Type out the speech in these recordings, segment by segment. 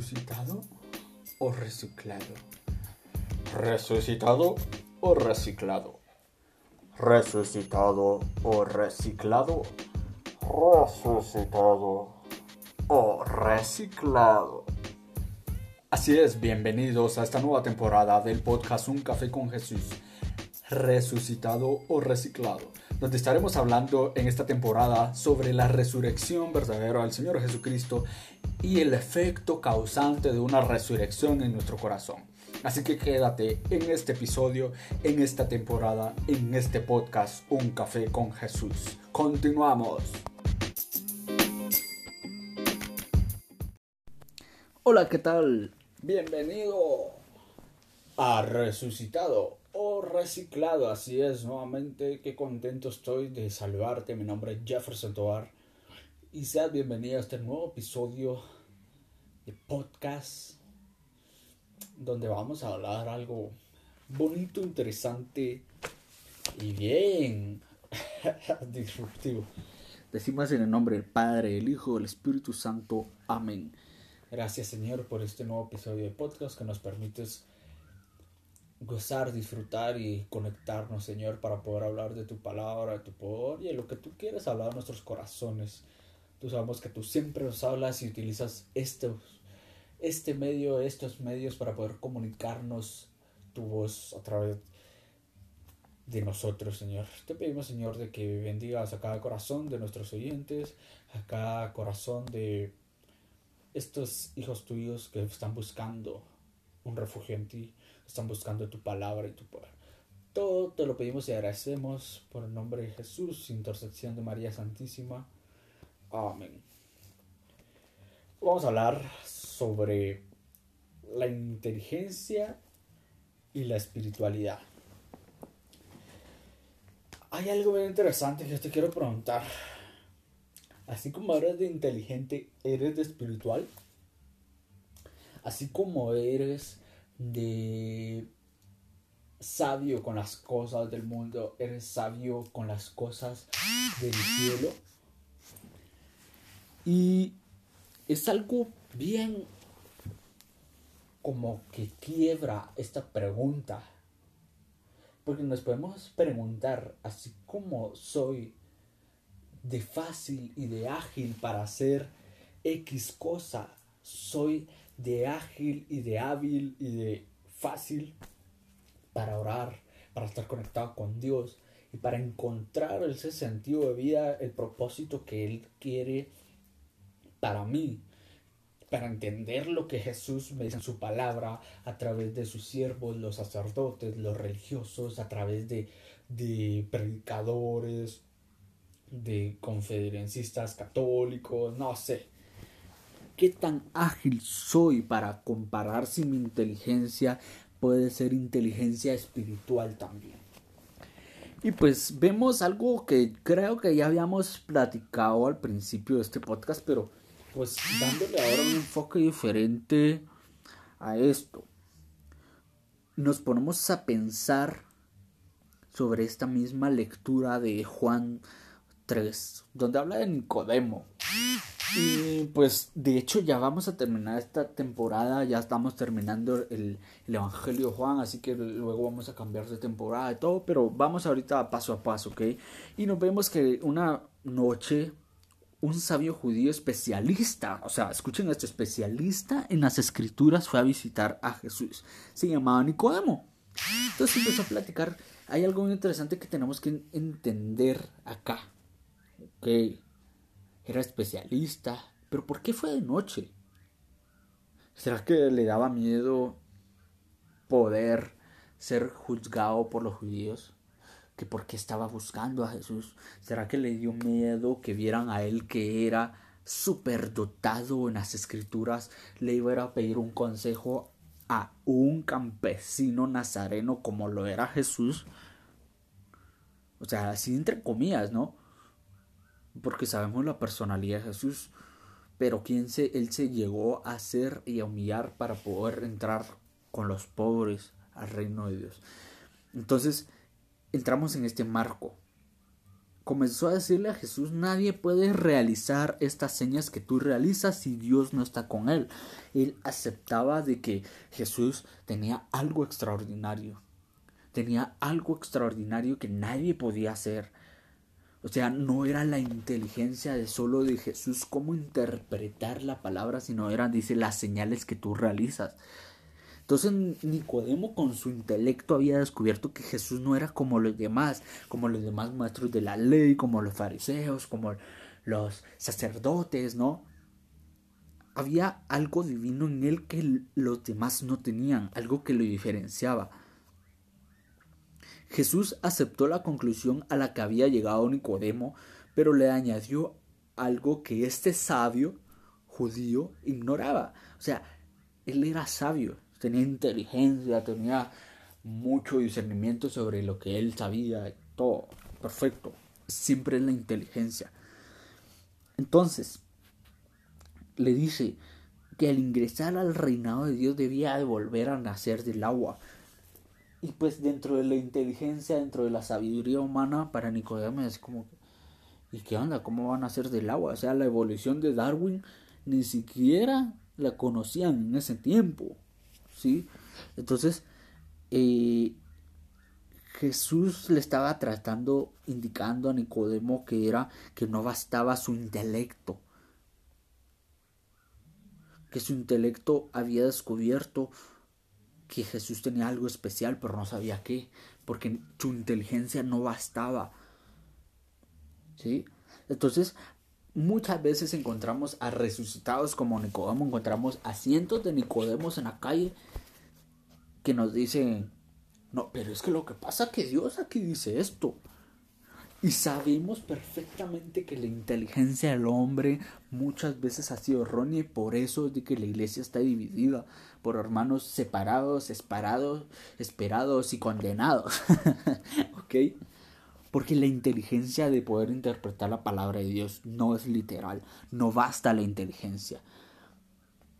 ¿Resucitado o reciclado? ¿Resucitado o reciclado? ¿Resucitado o reciclado? ¿Resucitado o reciclado? Así es, bienvenidos a esta nueva temporada del podcast Un Café con Jesús. ¿Resucitado o reciclado? Donde estaremos hablando en esta temporada sobre la resurrección verdadera del Señor Jesucristo y el efecto causante de una resurrección en nuestro corazón. Así que quédate en este episodio, en esta temporada, en este podcast Un Café con Jesús. Continuamos. Hola, ¿qué tal? Bienvenido a Resucitado o Reciclado. Así es, nuevamente, qué contento estoy de saludarte. Mi nombre es Jefferson Toar y seas bienvenido a este nuevo episodio de podcast donde vamos a hablar algo bonito, interesante y bien disruptivo. Decimos en el nombre del Padre, el Hijo, del Espíritu Santo. Amén. Gracias Señor por este nuevo episodio de podcast que nos permites gozar, disfrutar y conectarnos, Señor, para poder hablar de tu palabra, de tu poder y de lo que tú quieres hablar a nuestros corazones. Tú sabemos que tú siempre nos hablas y utilizas estos, este medio, estos medios para poder comunicarnos tu voz a través de nosotros, Señor. Te pedimos, Señor, de que bendigas a cada corazón de nuestros oyentes, a cada corazón de estos hijos tuyos que están buscando un refugio en ti, están buscando tu palabra y tu poder. Todo te lo pedimos y agradecemos por el nombre de Jesús, intersección de María Santísima. Amén. Vamos a hablar sobre la inteligencia y la espiritualidad. Hay algo muy interesante que te quiero preguntar. Así como eres de inteligente, ¿eres de espiritual? Así como eres de sabio con las cosas del mundo, eres sabio con las cosas del cielo. Y es algo bien como que quiebra esta pregunta. Porque nos podemos preguntar, así como soy de fácil y de ágil para hacer X cosa, soy de ágil y de hábil y de fácil para orar, para estar conectado con Dios y para encontrar ese sentido de vida, el propósito que Él quiere para mí, para entender lo que Jesús me dice en su palabra a través de sus siervos, los sacerdotes, los religiosos, a través de, de predicadores, de conferencistas católicos, no sé qué tan ágil soy para comparar si mi inteligencia puede ser inteligencia espiritual también. Y pues vemos algo que creo que ya habíamos platicado al principio de este podcast, pero pues dándole ahora un enfoque diferente a esto. Nos ponemos a pensar sobre esta misma lectura de Juan 3, donde habla de Nicodemo. Y pues de hecho ya vamos a terminar esta temporada, ya estamos terminando el, Evangelio de Juan, así que luego vamos a cambiar de temporada y todo, pero vamos ahorita paso a paso, ¿ok? Y nos vemos que una noche un sabio judío especialista, o sea, escuchen esto, especialista en las escrituras fue a visitar a Jesús. Se llamaba Nicodemo. Entonces empezó a platicar, hay algo muy interesante que tenemos que entender acá. Ok era especialista, pero ¿por qué fue de noche? ¿Será que le daba miedo poder ser juzgado por los judíos? ¿Que por qué estaba buscando a Jesús? ¿Será que le dio miedo que vieran a él que era superdotado en las escrituras? Le iba a pedir un consejo a un campesino nazareno como lo era Jesús. O sea, así entre comillas, ¿no? Porque sabemos la personalidad de Jesús, pero quién se, él se llegó a hacer y a humillar para poder entrar con los pobres al reino de Dios. Entonces, entramos en este marco. comenzó a decirle a Jesús, nadie puede realizar estas señas que tú realizas si Dios no está con él. Él aceptaba de que Jesús tenía algo extraordinario, tenía algo extraordinario que nadie podía hacer. O sea, no era la inteligencia de solo de Jesús cómo interpretar la palabra, sino eran, dice, las señales que tú realizas. Entonces Nicodemo con su intelecto había descubierto que Jesús no era como los demás, como los demás maestros de la ley, como los fariseos, como los sacerdotes, ¿no? Había algo divino en él que los demás no tenían, algo que lo diferenciaba. Jesús aceptó la conclusión a la que había llegado Nicodemo, pero le añadió algo que este sabio judío ignoraba. O sea, él era sabio, tenía inteligencia, tenía mucho discernimiento sobre lo que él sabía, todo perfecto. Siempre es la inteligencia. Entonces, le dice que al ingresar al reinado de Dios debía de volver a nacer del agua. Y pues dentro de la inteligencia, dentro de la sabiduría humana, para Nicodemo es como, ¿y qué onda? ¿Cómo van a nacer del agua? O sea, la evolución de Darwin ni siquiera la conocían en ese tiempo. ¿sí? Entonces, eh, Jesús le estaba tratando, indicando a Nicodemo que era que no bastaba su intelecto, que su intelecto había descubierto que Jesús tenía algo especial, pero no sabía qué, porque su inteligencia no bastaba. ¿Sí? Entonces, muchas veces encontramos a resucitados como Nicodemo, encontramos a cientos de Nicodemos en la calle que nos dicen, no, pero es que lo que pasa es que Dios aquí dice esto. Y sabemos perfectamente que la inteligencia del hombre muchas veces ha sido errónea y por eso es de que la iglesia está dividida por hermanos separados, esperados, esperados y condenados. ¿Ok? Porque la inteligencia de poder interpretar la palabra de Dios no es literal, no basta la inteligencia.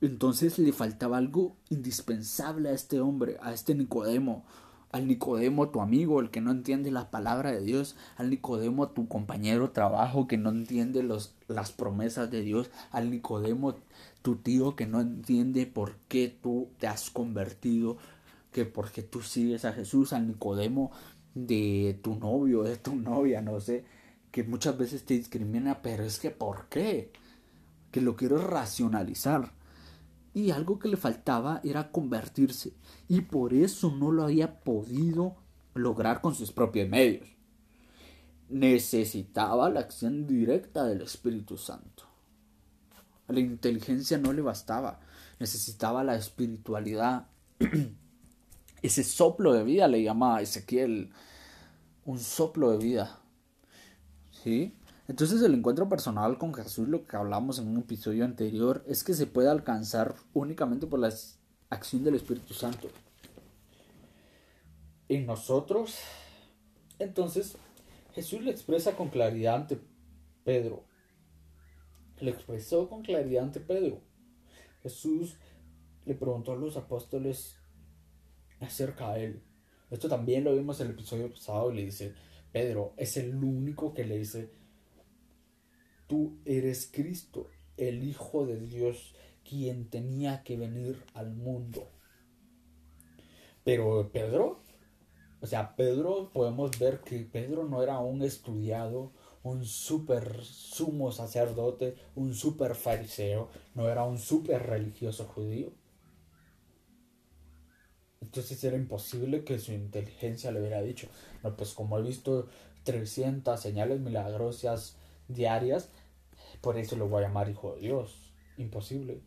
Entonces le faltaba algo indispensable a este hombre, a este Nicodemo, al Nicodemo tu amigo, el que no entiende la palabra de Dios, al Nicodemo tu compañero de trabajo que no entiende los, las promesas de Dios, al Nicodemo tu tío que no entiende por qué tú te has convertido, que porque tú sigues a Jesús, al Nicodemo de tu novio, de tu novia, no sé, que muchas veces te discrimina, pero es que ¿por qué? Que lo quiero racionalizar. Y algo que le faltaba era convertirse, y por eso no lo había podido lograr con sus propios medios. Necesitaba la acción directa del Espíritu Santo. La inteligencia no le bastaba, necesitaba la espiritualidad ese soplo de vida le llamaba Ezequiel un soplo de vida. ¿Sí? Entonces el encuentro personal con Jesús, lo que hablamos en un episodio anterior, es que se puede alcanzar únicamente por la acción del Espíritu Santo. En nosotros, entonces, Jesús le expresa con claridad ante Pedro. Le expresó con claridad ante Pedro. Jesús le preguntó a los apóstoles, acerca a él. Esto también lo vimos en el episodio pasado y le dice, Pedro es el único que le dice, tú eres Cristo, el Hijo de Dios, quien tenía que venir al mundo. Pero Pedro, o sea, Pedro, podemos ver que Pedro no era un estudiado, un super sumo sacerdote, un super fariseo, no era un super religioso judío. Entonces era imposible que su inteligencia le hubiera dicho, no, pues como he visto 300 señales milagrosas diarias, por eso lo voy a llamar hijo de Dios. Imposible.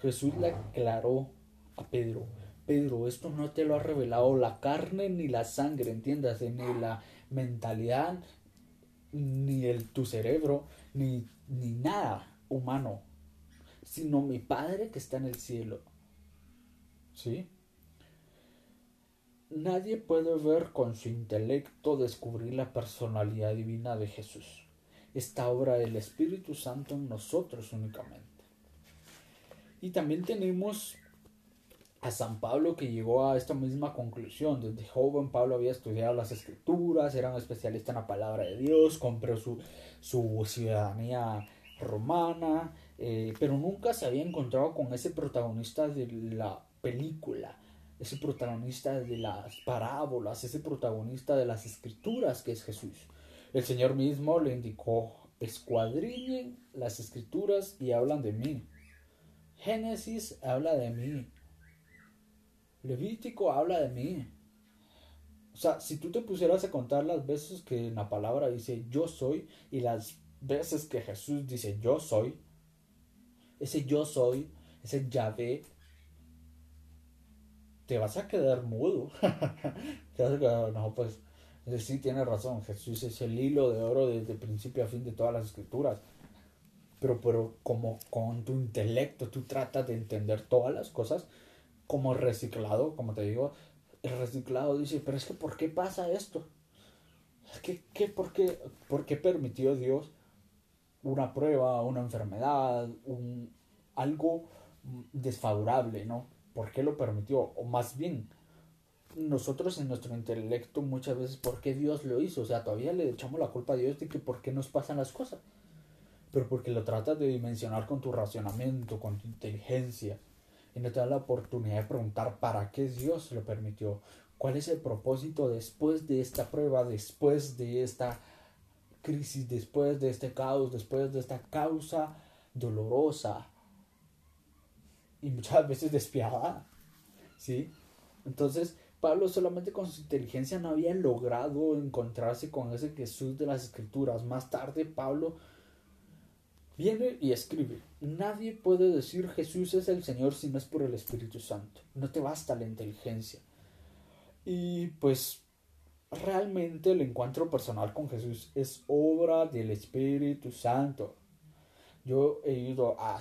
Jesús le aclaró a Pedro, Pedro, esto no te lo ha revelado la carne ni la sangre, entiendas, ni la mentalidad, ni el, tu cerebro, ni, ni nada humano, sino mi Padre que está en el cielo. ¿Sí? Nadie puede ver con su intelecto descubrir la personalidad divina de Jesús. Esta obra del Espíritu Santo en nosotros únicamente. Y también tenemos a San Pablo que llegó a esta misma conclusión. Desde joven Pablo había estudiado las escrituras, era un especialista en la palabra de Dios, compró su, su ciudadanía romana, eh, pero nunca se había encontrado con ese protagonista de la película, ese protagonista de las parábolas, ese protagonista de las escrituras que es Jesús. El Señor mismo le indicó, escuadrillen las escrituras y hablan de mí. Génesis habla de mí. Levítico habla de mí. O sea, si tú te pusieras a contar las veces que en la palabra dice yo soy y las veces que Jesús dice yo soy, ese yo soy, ese Yahvé, te vas a quedar mudo. te vas a quedar, no, pues sí, tiene razón, Jesús es el hilo de oro desde principio a fin de todas las escrituras. Pero, pero como con tu intelecto tú tratas de entender todas las cosas, como reciclado, como te digo, el reciclado dice, pero es que ¿por qué pasa esto? ¿Qué, qué, por, qué, ¿Por qué permitió Dios una prueba, una enfermedad, un, algo desfavorable, ¿no? ¿Por qué lo permitió? O más bien, nosotros en nuestro intelecto muchas veces, ¿por qué Dios lo hizo? O sea, todavía le echamos la culpa a Dios de que por qué nos pasan las cosas. Pero porque lo tratas de dimensionar con tu racionamiento, con tu inteligencia y no te da la oportunidad de preguntar para qué Dios lo permitió, cuál es el propósito después de esta prueba, después de esta crisis, después de este caos, después de esta causa dolorosa y muchas veces despiadada. ¿Sí? Entonces, Pablo solamente con su inteligencia no había logrado encontrarse con ese Jesús de las Escrituras. Más tarde, Pablo Viene y escribe, nadie puede decir Jesús es el Señor si no es por el Espíritu Santo. No te basta la inteligencia. Y pues realmente el encuentro personal con Jesús es obra del Espíritu Santo. Yo he ido a,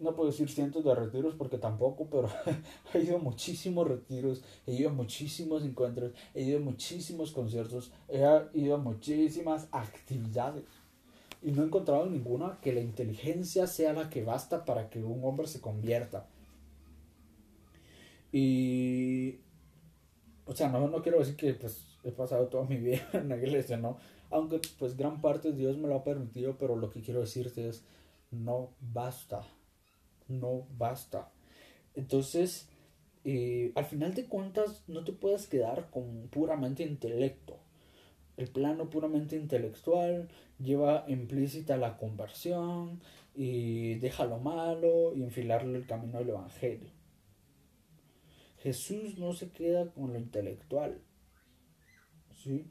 no puedo decir cientos de retiros porque tampoco, pero he ido a muchísimos retiros, he ido a muchísimos encuentros, he ido a muchísimos conciertos, he ido a muchísimas actividades y no he encontrado ninguna que la inteligencia sea la que basta para que un hombre se convierta. Y, o sea, no, no quiero decir que pues he pasado toda mi vida en la iglesia, ¿no? Aunque pues gran parte de Dios me lo ha permitido, pero lo que quiero decirte es, no basta, no basta. Entonces, eh, al final de cuentas, no te puedes quedar con puramente intelecto. El plano puramente intelectual lleva implícita la conversión y deja lo malo y enfilarle el camino del Evangelio. Jesús no se queda con lo intelectual, ¿sí?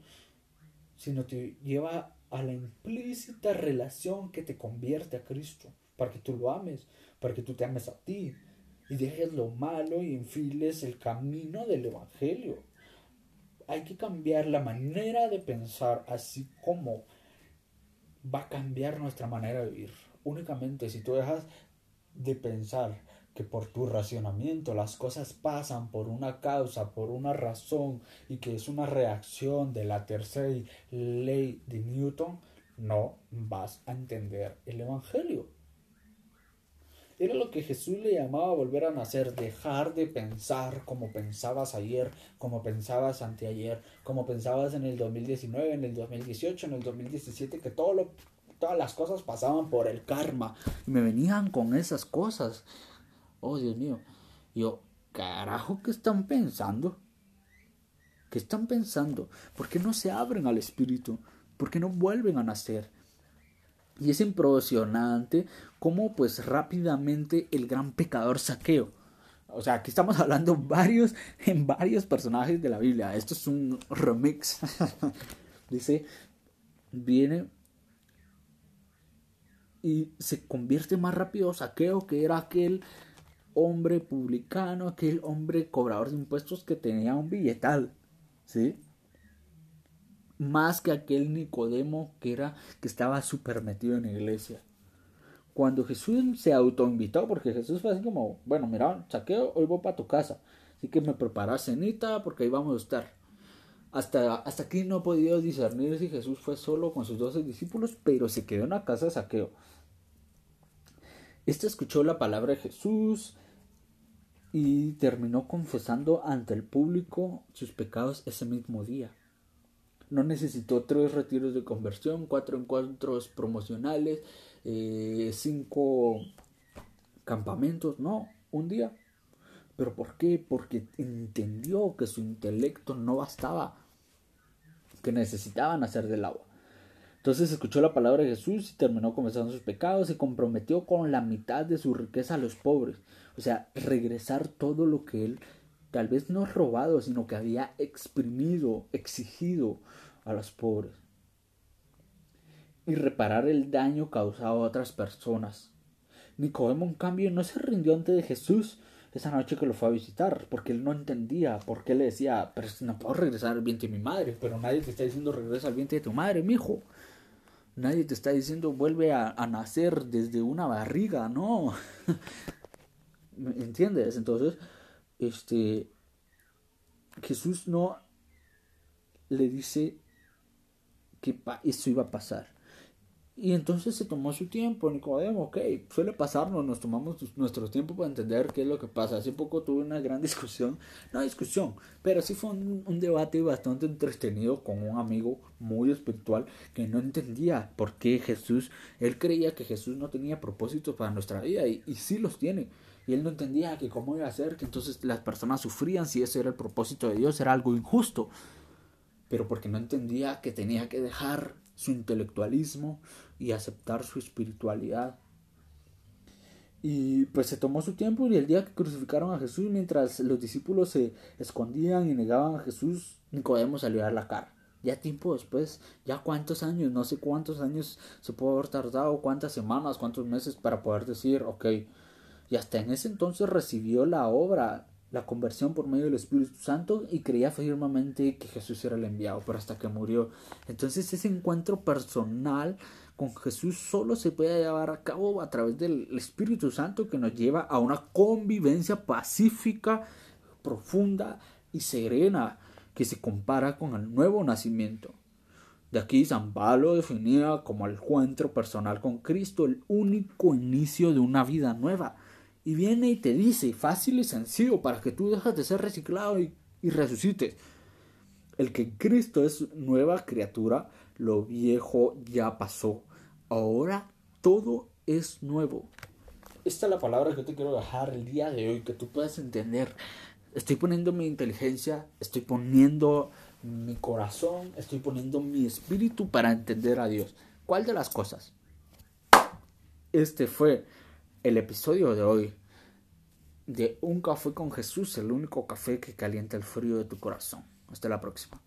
sino te lleva a la implícita relación que te convierte a Cristo, para que tú lo ames, para que tú te ames a ti y dejes lo malo y enfiles el camino del Evangelio hay que cambiar la manera de pensar, así como va a cambiar nuestra manera de vivir. Únicamente si tú dejas de pensar que por tu racionamiento las cosas pasan por una causa, por una razón y que es una reacción de la tercera ley de Newton, no vas a entender el Evangelio. Era lo que Jesús le llamaba volver a nacer, dejar de pensar como pensabas ayer, como pensabas anteayer, como pensabas en el 2019, en el 2018, en el 2017, que todo lo, todas las cosas pasaban por el karma. Y me venían con esas cosas. Oh, Dios mío. yo, carajo, ¿qué están pensando? ¿Qué están pensando? ¿Por qué no se abren al Espíritu? ¿Por qué no vuelven a nacer? Y es impresionante cómo pues rápidamente el gran pecador saqueo. O sea, aquí estamos hablando varios, en varios personajes de la Biblia. Esto es un remix. Dice, viene y se convierte más rápido saqueo que era aquel hombre publicano, aquel hombre cobrador de impuestos que tenía un billetal. ¿Sí? Más que aquel Nicodemo que era que estaba súper metido en la iglesia. Cuando Jesús se autoinvitó, porque Jesús fue así como, bueno, mira, saqueo, hoy voy para tu casa, así que me preparas cenita porque ahí vamos a estar. Hasta, hasta aquí no he podido discernir si Jesús fue solo con sus doce discípulos, pero se quedó en la casa de saqueo. Este escuchó la palabra de Jesús y terminó confesando ante el público sus pecados ese mismo día. No necesitó tres retiros de conversión, cuatro encuentros promocionales, eh, cinco campamentos, no, un día. ¿Pero por qué? Porque entendió que su intelecto no bastaba, que necesitaban hacer del agua. Entonces escuchó la palabra de Jesús y terminó confesando sus pecados y comprometió con la mitad de su riqueza a los pobres. O sea, regresar todo lo que él tal vez no robado, sino que había exprimido, exigido a los pobres. Y reparar el daño causado a otras personas. Nicodemo, en cambio, no se rindió ante Jesús esa noche que lo fue a visitar, porque él no entendía por qué le decía, pero no puedo regresar al vientre de mi madre, pero nadie te está diciendo regresa al vientre de tu madre, mi hijo. Nadie te está diciendo vuelve a, nacer desde una barriga, no. ¿Me entiendes? Entonces, este, Jesús no le dice que eso iba a pasar. Y entonces se tomó su tiempo, Nicodemo, ok, suele pasarnos, nos tomamos nuestro tiempo para entender qué es lo que pasa. Hace poco tuve una gran discusión, no discusión, pero sí fue un, debate bastante entretenido con un amigo muy espiritual que no entendía por qué Jesús, él creía que Jesús no tenía propósitos para nuestra vida y, y sí los tiene. Y él no entendía que cómo iba a ser, que entonces las personas sufrían si ese era el propósito de Dios, era algo injusto. Pero porque no entendía que tenía que dejar su intelectualismo y aceptar su espiritualidad. Y pues se tomó su tiempo y el día que crucificaron a Jesús, mientras los discípulos se escondían y negaban a Jesús, Nicodemo salió a la cara. Ya tiempo después, ya cuántos años, no sé cuántos años se puede haber tardado, cuántas semanas, cuántos meses para poder decir, ok, y hasta en ese entonces recibió la obra, la conversión por medio del Espíritu Santo y creía firmemente que Jesús era el enviado, pero hasta que murió. Entonces ese encuentro personal con Jesús solo se puede llevar a cabo a través del Espíritu Santo que nos lleva a una convivencia pacífica, profunda y serena que se compara con el nuevo nacimiento. De aquí San Pablo definía como el encuentro personal con Cristo el único inicio de una vida nueva y viene y te dice, fácil y sencillo, para que tú dejes de ser reciclado y, y resucites. El que Cristo es nueva criatura, lo viejo ya pasó. Ahora todo es nuevo. Esta es la palabra que te quiero dejar el día de hoy, que tú puedas entender. Estoy poniendo mi inteligencia, estoy poniendo mi corazón, estoy poniendo mi espíritu para entender a Dios. ¿Cuál de las cosas? Este fue el episodio de hoy de Un café con Jesús, el único café que calienta el frío de tu corazón. Hasta la próxima.